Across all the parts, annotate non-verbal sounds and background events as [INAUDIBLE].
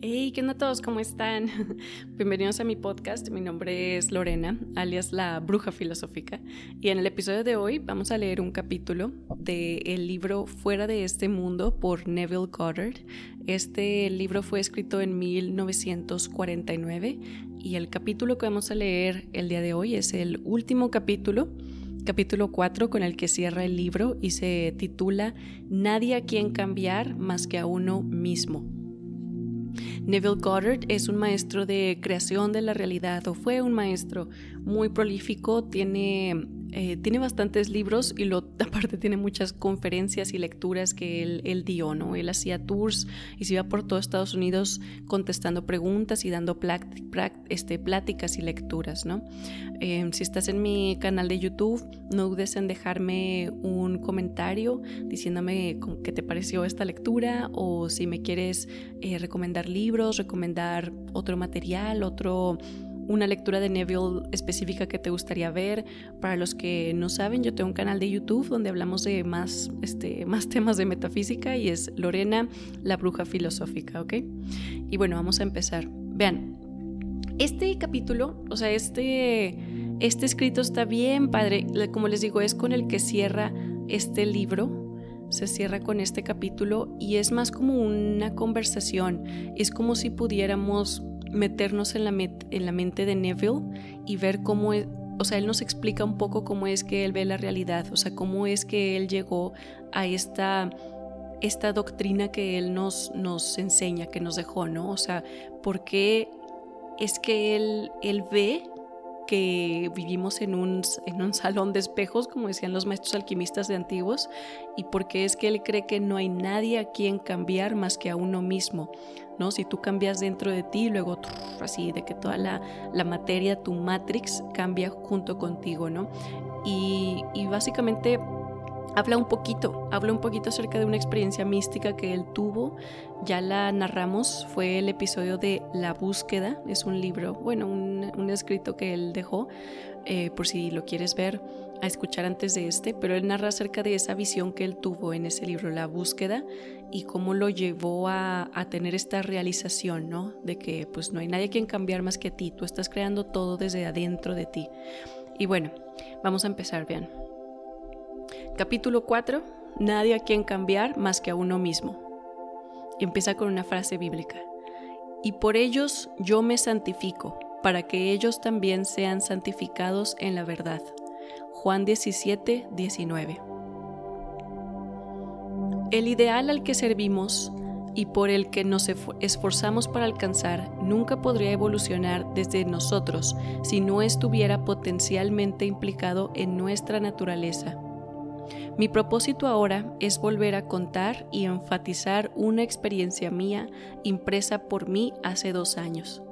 Hey, ¿qué onda todos? ¿Cómo están? [LAUGHS] Bienvenidos a mi podcast. Mi nombre es Lorena, alias la bruja filosófica. Y en el episodio de hoy vamos a leer un capítulo del libro Fuera de este mundo por Neville Goddard. Este libro fue escrito en 1949 y el capítulo que vamos a leer el día de hoy es el último capítulo capítulo 4 con el que cierra el libro y se titula Nadie a quien cambiar más que a uno mismo. Neville Goddard es un maestro de creación de la realidad o fue un maestro muy prolífico, tiene eh, tiene bastantes libros y lo, [LAUGHS] aparte tiene muchas conferencias y lecturas que él, dio, ¿no? Él hacía tours y se iba por todo Estados Unidos contestando preguntas y dando este, pláticas y lecturas, ¿no? Em, si estás en mi canal de YouTube, no dudes en dejarme un comentario diciéndome qué te pareció esta lectura o si me quieres eh, recomendar libros, recomendar otro material, otro una lectura de Neville específica que te gustaría ver. Para los que no saben, yo tengo un canal de YouTube donde hablamos de más, este, más [LAUGHS] temas de metafísica y es Lorena, la bruja filosófica, ¿ok? Y bueno, vamos a empezar. Vean, este capítulo, o sea, este, este escrito está bien padre. Como les digo, es con el que cierra este libro se cierra con este capítulo y es más como una conversación, es como si pudiéramos meternos en la, en la mente de Neville y ver cómo es, o sea, él nos explica un poco cómo es que él ve la realidad, o sea, cómo es que él llegó a esta, esta doctrina que él nos, nos enseña, que nos dejó, ¿no? O sea, por qué es que él, él ve que vivimos en un, en un salón de espejos, como decían los maestros alquimistas de antiguos, y porque es que él cree que no hay nadie a quien cambiar más que a uno mismo. ¿no? Si tú cambias dentro de ti, luego así, de que toda la, la, materia, tu matrix, cambia junto contigo, ¿no? Y básicamente habla un poquito, habla un poquito acerca de una experiencia mística que él tuvo, ya la narramos, fue el episodio de La búsqueda, es un libro, bueno, un, escrito que él dejó, eh, por si lo quieres ver, a escuchar antes de este, pero él narra acerca de esa visión que él tuvo en ese libro, La búsqueda, y cómo lo llevó a, tener esta realización, ¿no? De que pues no hay nadie quien cambiar más que a ti, tú estás creando todo desde adentro de ti. Y bueno, vamos a empezar, vean. Capítulo 4. Nadie a quien cambiar más que a uno mismo. empieza con una frase bíblica. Y por ellos yo me santifico, para que ellos también sean santificados en la verdad. Juan 17, 19. El ideal al que servimos y por el que nos esforzamos para alcanzar nunca podría evolucionar desde nosotros si no estuviera potencialmente implicado en nuestra naturaleza mi propósito ahora es volver a contar y enfatizar una experiencia mía impresa por mí hace dos años.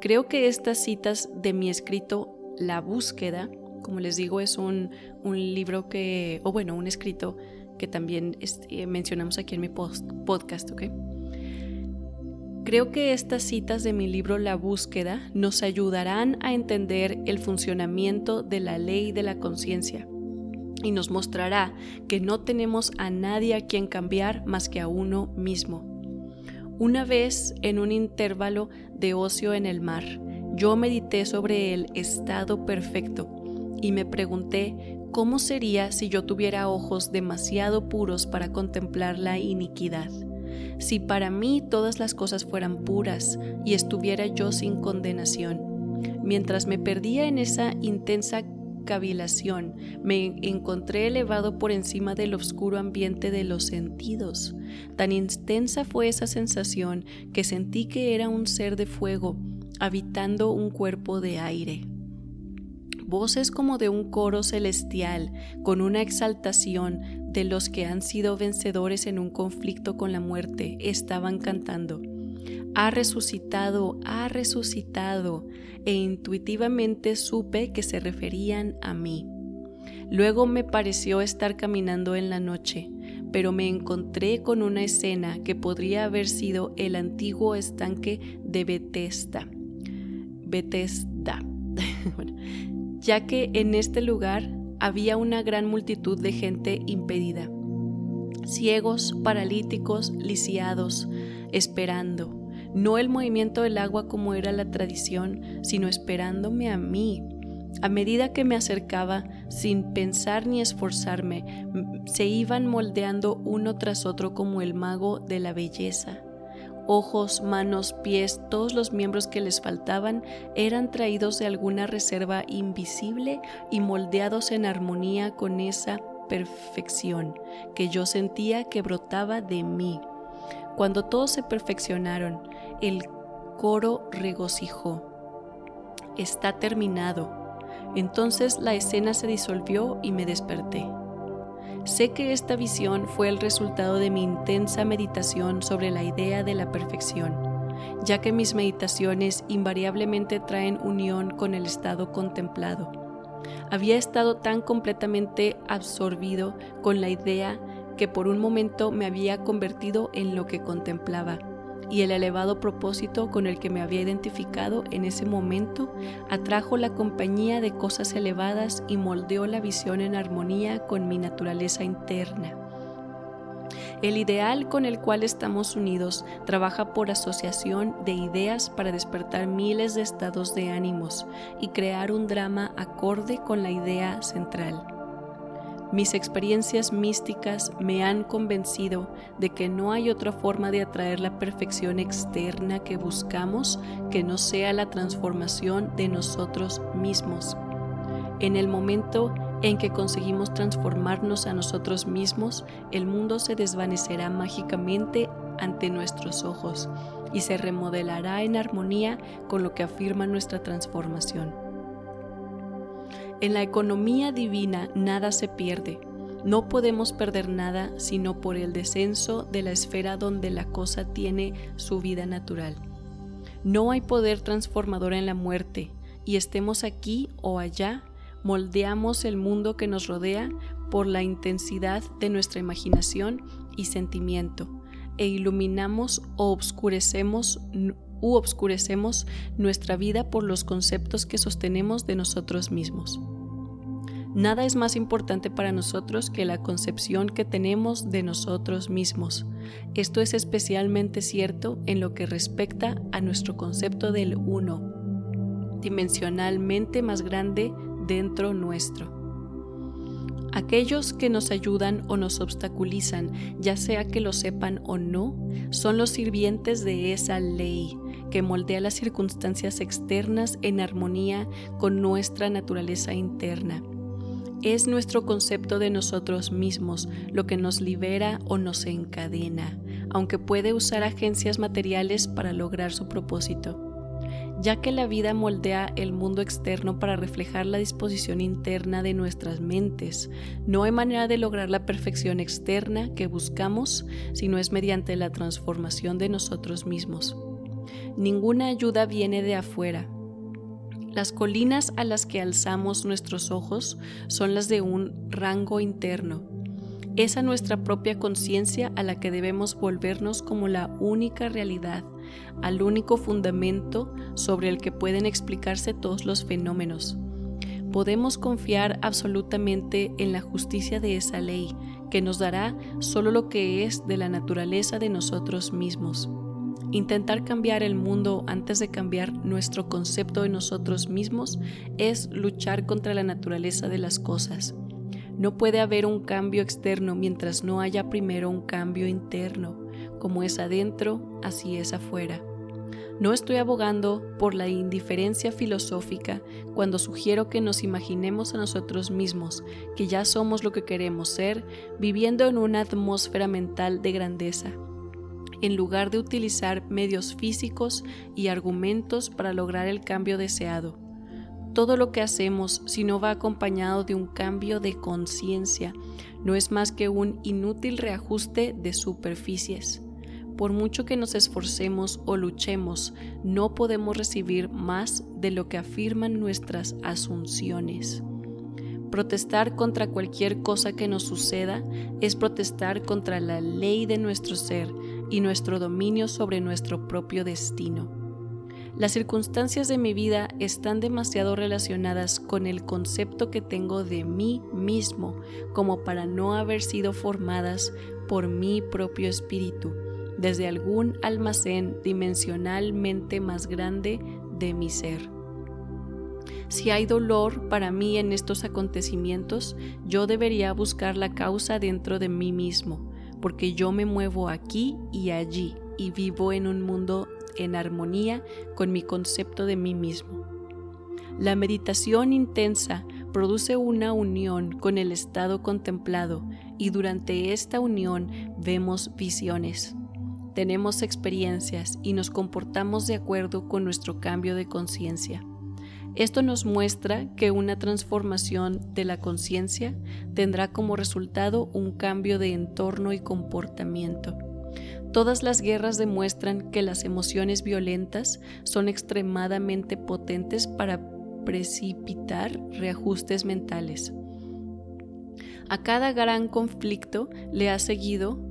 Creo que estas citas de mi escrito La búsqueda, como les digo, es un, libro que, o bueno, un escrito que también este, mencionamos aquí en mi podcast, ¿ok? Creo que estas citas de mi libro La búsqueda nos ayudarán a entender el funcionamiento de la ley de la conciencia y nos mostrará que no tenemos a nadie a quien cambiar más que a uno mismo. Una vez, en un intervalo de ocio en el mar, yo medité sobre el estado perfecto y me pregunté cómo sería si yo tuviera ojos demasiado puros para contemplar la iniquidad. Si para mí todas las cosas fueran puras y estuviera yo sin condenación, mientras me perdía en esa intensa cavilación, me encontré elevado por encima del oscuro ambiente de los sentidos. Tan intensa fue esa sensación que sentí que era un ser de fuego habitando un cuerpo de aire. Voces como de un coro celestial, con una exaltación de los que han sido vencedores en un conflicto con la muerte, estaban cantando ha resucitado, ha resucitado, e intuitivamente supe que se referían a mí. Luego me pareció estar caminando en la noche, pero me encontré con una escena que podría haber sido el antiguo estanque de Bethesda. Bethesda. [LAUGHS] ya que en este lugar había una gran multitud de gente impedida, ciegos, paralíticos, lisiados, esperando, no el movimiento del agua como era la tradición, sino esperándome a mí. A medida que me acercaba, sin pensar ni esforzarme, se iban moldeando uno tras otro como el mago de la belleza. Ojos, manos, pies, todos los miembros que les faltaban eran traídos de alguna reserva invisible y moldeados en armonía con esa perfección que yo sentía que brotaba de mí. Cuando todos se perfeccionaron, el coro regocijó. Está terminado. Entonces la escena se disolvió y me desperté. Sé que esta visión fue el resultado de mi intensa meditación sobre la idea de la perfección, ya que mis meditaciones invariablemente traen unión con el estado contemplado. Había estado tan completamente absorbido con la idea que por un momento me había convertido en lo que contemplaba y el elevado propósito con el que me había identificado en ese momento atrajo la compañía de cosas elevadas y moldeó la visión en armonía con mi naturaleza interna. El ideal con el cual estamos unidos trabaja por asociación de ideas para despertar miles de estados de ánimos y crear un drama acorde con la idea central. Mis experiencias místicas me han convencido de que no hay otra forma de atraer la perfección externa que buscamos que no sea la transformación de nosotros mismos. En el momento en que conseguimos transformarnos a nosotros mismos, el mundo se desvanecerá mágicamente ante nuestros ojos y se remodelará en armonía con lo que afirma nuestra transformación. En la economía divina nada se pierde. No podemos perder nada sino por el descenso de la esfera donde la cosa tiene su vida natural. No hay poder transformador en la muerte, y estemos aquí o allá, moldeamos el mundo que nos rodea por la intensidad de nuestra imaginación y sentimiento, e iluminamos o obscurecemos u obscurecemos nuestra vida por los conceptos que sostenemos de nosotros mismos. Nada es más importante para nosotros que la concepción que tenemos de nosotros mismos. Esto es especialmente cierto en lo que respecta a nuestro concepto del uno, dimensionalmente más grande dentro nuestro. Aquellos que nos ayudan o nos obstaculizan, ya sea que lo sepan o no, son los sirvientes de esa ley que moldea las circunstancias externas en armonía con nuestra naturaleza interna. Es nuestro concepto de nosotros mismos lo que nos libera o nos encadena, aunque puede usar agencias materiales para lograr su propósito ya que la vida moldea el mundo externo para reflejar la disposición interna de nuestras mentes. No hay manera de lograr la perfección externa que buscamos si no es mediante la transformación de nosotros mismos. Ninguna ayuda viene de afuera. Las colinas a las que alzamos nuestros ojos son las de un rango interno. Es a nuestra propia conciencia a la que debemos volvernos como la única realidad al único fundamento sobre el que pueden explicarse todos los fenómenos. Podemos confiar absolutamente en la justicia de esa ley, que nos dará solo lo que es de la naturaleza de nosotros mismos. Intentar cambiar el mundo antes de cambiar nuestro concepto de nosotros mismos es luchar contra la naturaleza de las cosas. No puede haber un cambio externo mientras no haya primero un cambio interno. Como es adentro, así es afuera. No estoy abogando por la indiferencia filosófica cuando sugiero que nos imaginemos a nosotros mismos, que ya somos lo que queremos ser, viviendo en una atmósfera mental de grandeza, en lugar de utilizar medios físicos y argumentos para lograr el cambio deseado. Todo lo que hacemos, si no va acompañado de un cambio de conciencia, no es más que un inútil reajuste de superficies. Por mucho que nos esforcemos o luchemos, no podemos recibir más de lo que afirman nuestras asunciones. Protestar contra cualquier cosa que nos suceda es protestar contra la ley de nuestro ser y nuestro dominio sobre nuestro propio destino. Las circunstancias de mi vida están demasiado relacionadas con el concepto que tengo de mí mismo como para no haber sido formadas por mi propio espíritu, desde algún almacén dimensionalmente más grande de mi ser. Si hay dolor para mí en estos acontecimientos, yo debería buscar la causa dentro de mí mismo, porque yo me muevo aquí y allí y vivo en un mundo en armonía con mi concepto de mí mismo. La meditación intensa produce una unión con el estado contemplado y durante esta unión vemos visiones. Tenemos experiencias y nos comportamos de acuerdo con nuestro cambio de conciencia. Esto nos muestra que una transformación de la conciencia tendrá como resultado un cambio de entorno y comportamiento. Todas las guerras demuestran que las emociones violentas son extremadamente potentes para precipitar reajustes mentales. A cada gran conflicto le ha seguido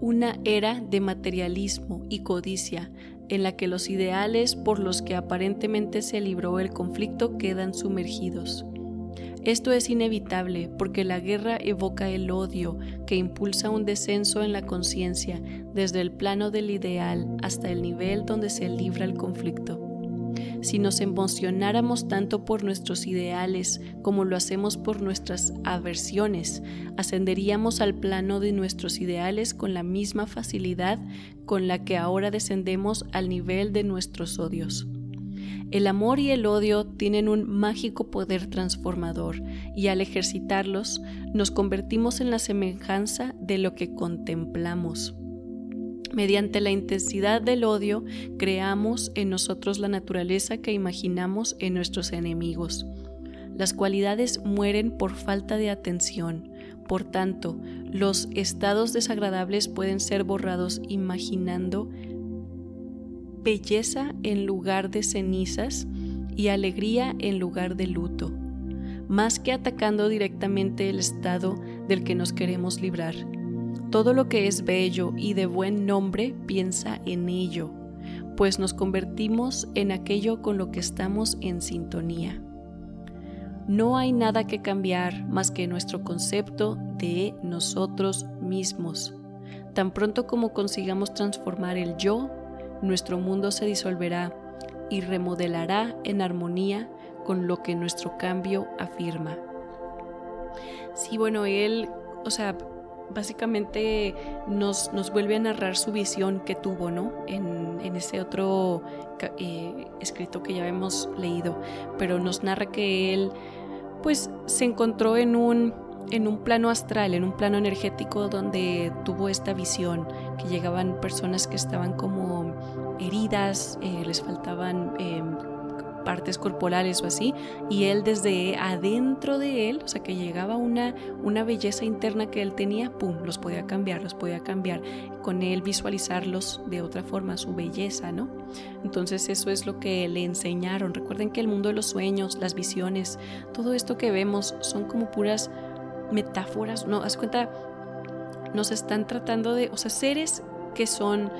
una era de materialismo y codicia en la que los ideales por los que aparentemente se libró el conflicto quedan sumergidos. Esto es inevitable porque la guerra evoca el odio que impulsa un descenso en la conciencia desde el plano del ideal hasta el nivel donde se libra el conflicto. Si nos emocionáramos tanto por nuestros ideales como lo hacemos por nuestras aversiones, ascenderíamos al plano de nuestros ideales con la misma facilidad con la que ahora descendemos al nivel de nuestros odios. El amor y el odio tienen un mágico poder transformador y al ejercitarlos nos convertimos en la semejanza de lo que contemplamos. Mediante la intensidad del odio, creamos en nosotros la naturaleza que imaginamos en nuestros enemigos. Las cualidades mueren por falta de atención. Por tanto, los estados desagradables pueden ser borrados imaginando belleza en lugar de cenizas y alegría en lugar de luto, más que atacando directamente el estado del que nos queremos librar. Todo lo que es bello y de buen nombre piensa en ello, pues nos convertimos en aquello con lo que estamos en sintonía. No hay nada que cambiar más que nuestro concepto de nosotros mismos. Tan pronto como consigamos transformar el yo, nuestro mundo se disolverá y remodelará en armonía con lo que nuestro cambio afirma. Sí, bueno, él, o sea, básicamente nos, nos, vuelve a narrar su visión que tuvo, ¿no? En, en ese otro eh, escrito que ya hemos leído, pero nos narra que él, pues, se encontró en un, en un plano astral, en un plano energético donde tuvo esta visión, que llegaban personas que estaban como heridas, eh, les faltaban em, partes corporales o así, y él desde adentro de él, o sea que llegaba una, una belleza interna que él tenía, ¡pum!, los podía cambiar, los podía cambiar, con él visualizarlos de otra forma, su belleza, ¿no? Entonces eso es lo que le enseñaron. Recuerden que el mundo de los sueños, las visiones, todo esto que vemos son como puras metáforas, ¿no? Haz cuenta, nos están tratando de, o sea, seres que son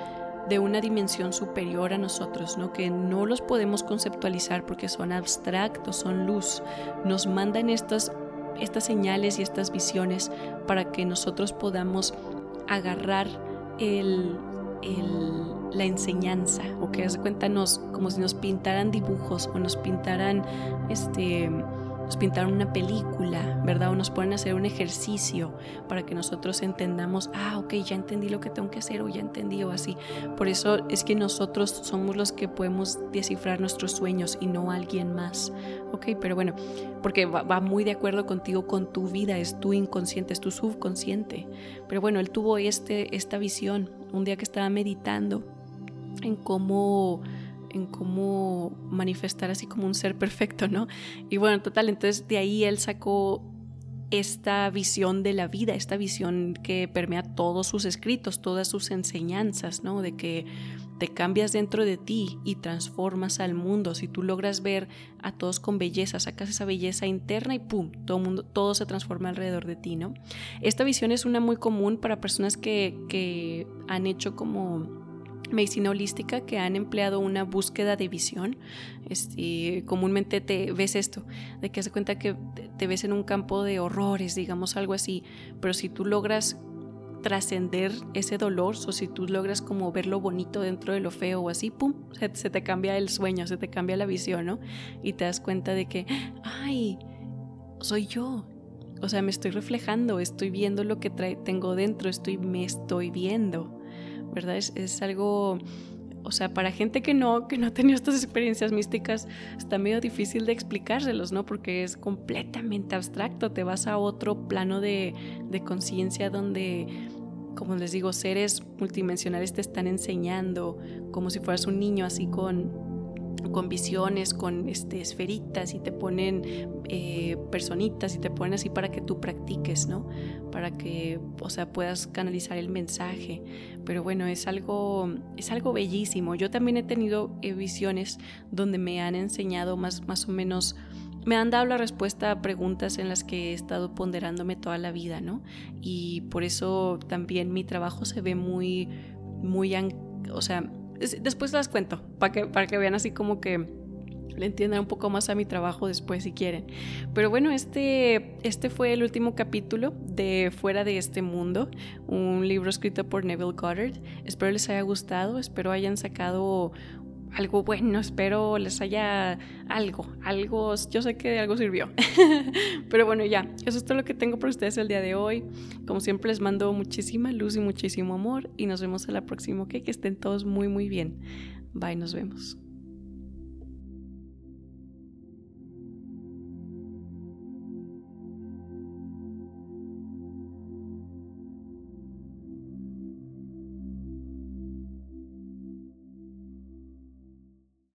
de una dimensión superior a nosotros, ¿no? que no los podemos conceptualizar porque son abstractos, son luz. Nos mandan estas, estas señales y estas visiones para que nosotros podamos agarrar el, la enseñanza, o que se cuenta como si nos pintaran dibujos o nos pintaran este nos pintaron una película, ¿verdad? O nos pueden hacer un ejercicio para que nosotros entendamos, ah, ok, ya entendí lo que tengo que hacer o ya entendí o así. Por eso es que nosotros somos los que podemos descifrar nuestros sueños y no alguien más, ¿ok? Pero bueno, porque va, va muy de acuerdo contigo, con tu vida, es tu inconsciente, es tu subconsciente. Pero bueno, él tuvo este, esta visión un día que estaba meditando en cómo en cómo manifestar así como un ser perfecto, ¿no? Y bueno, total, entonces de ahí él sacó esta visión de la vida, esta visión que permea todos sus escritos, todas sus enseñanzas, ¿no? De que te cambias dentro de ti y transformas al mundo. Si tú logras ver a todos con belleza, sacas esa belleza interna y pum, todo mundo, todo se transforma alrededor de ti, ¿no? Esta visión es una muy común para personas que, que han hecho como medicina holística que han empleado una búsqueda de visión. Este, comúnmente te ves esto, de que se cuenta que te ves en un campo de horrores, digamos algo así, pero si tú logras trascender ese dolor, o si tú logras como ver lo bonito dentro de lo feo o así, pum, se, se, te cambia el sueño, se te cambia la visión, ¿no? Y te das cuenta de que, ay, soy yo. O sea, me estoy reflejando, estoy viendo lo que tengo dentro, estoy, me estoy viendo, Es, es algo o sea, para gente que no, que no ha tenido estas experiencias místicas, está medio difícil de explicárselos, ¿no? Porque es completamente abstracto, te vas a otro plano de, de conciencia donde, como les digo, seres multidimensionales te están enseñando como si fueras un niño así con con visiones, con este, esferitas y te ponen eh, personitas y te ponen así para que tú practiques, ¿no? Para que, o sea, puedas canalizar el mensaje. Pero bueno, es algo, es algo bellísimo. Yo también he tenido eh, visiones donde me han enseñado más, más o menos me han dado la respuesta a preguntas en las que he estado ponderándome toda la vida, ¿no? Y por eso también mi trabajo se ve muy, muy, o sea, Después las cuento, para que, para que vean así como que le entiendan un poco más a mi trabajo después si quieren. Pero bueno, este, este fue el último capítulo de Fuera de este mundo, un libro escrito por Neville Goddard. Espero les haya gustado, espero hayan sacado algo bueno, espero les haya algo, algo, yo sé que algo sirvió. [LAUGHS] Pero bueno, ya, eso es todo lo que tengo para ustedes el día de hoy. Como siempre les mando muchísima luz y muchísimo amor y nos vemos en la próxima, Que estén todos muy muy bien. Bye, nos vemos.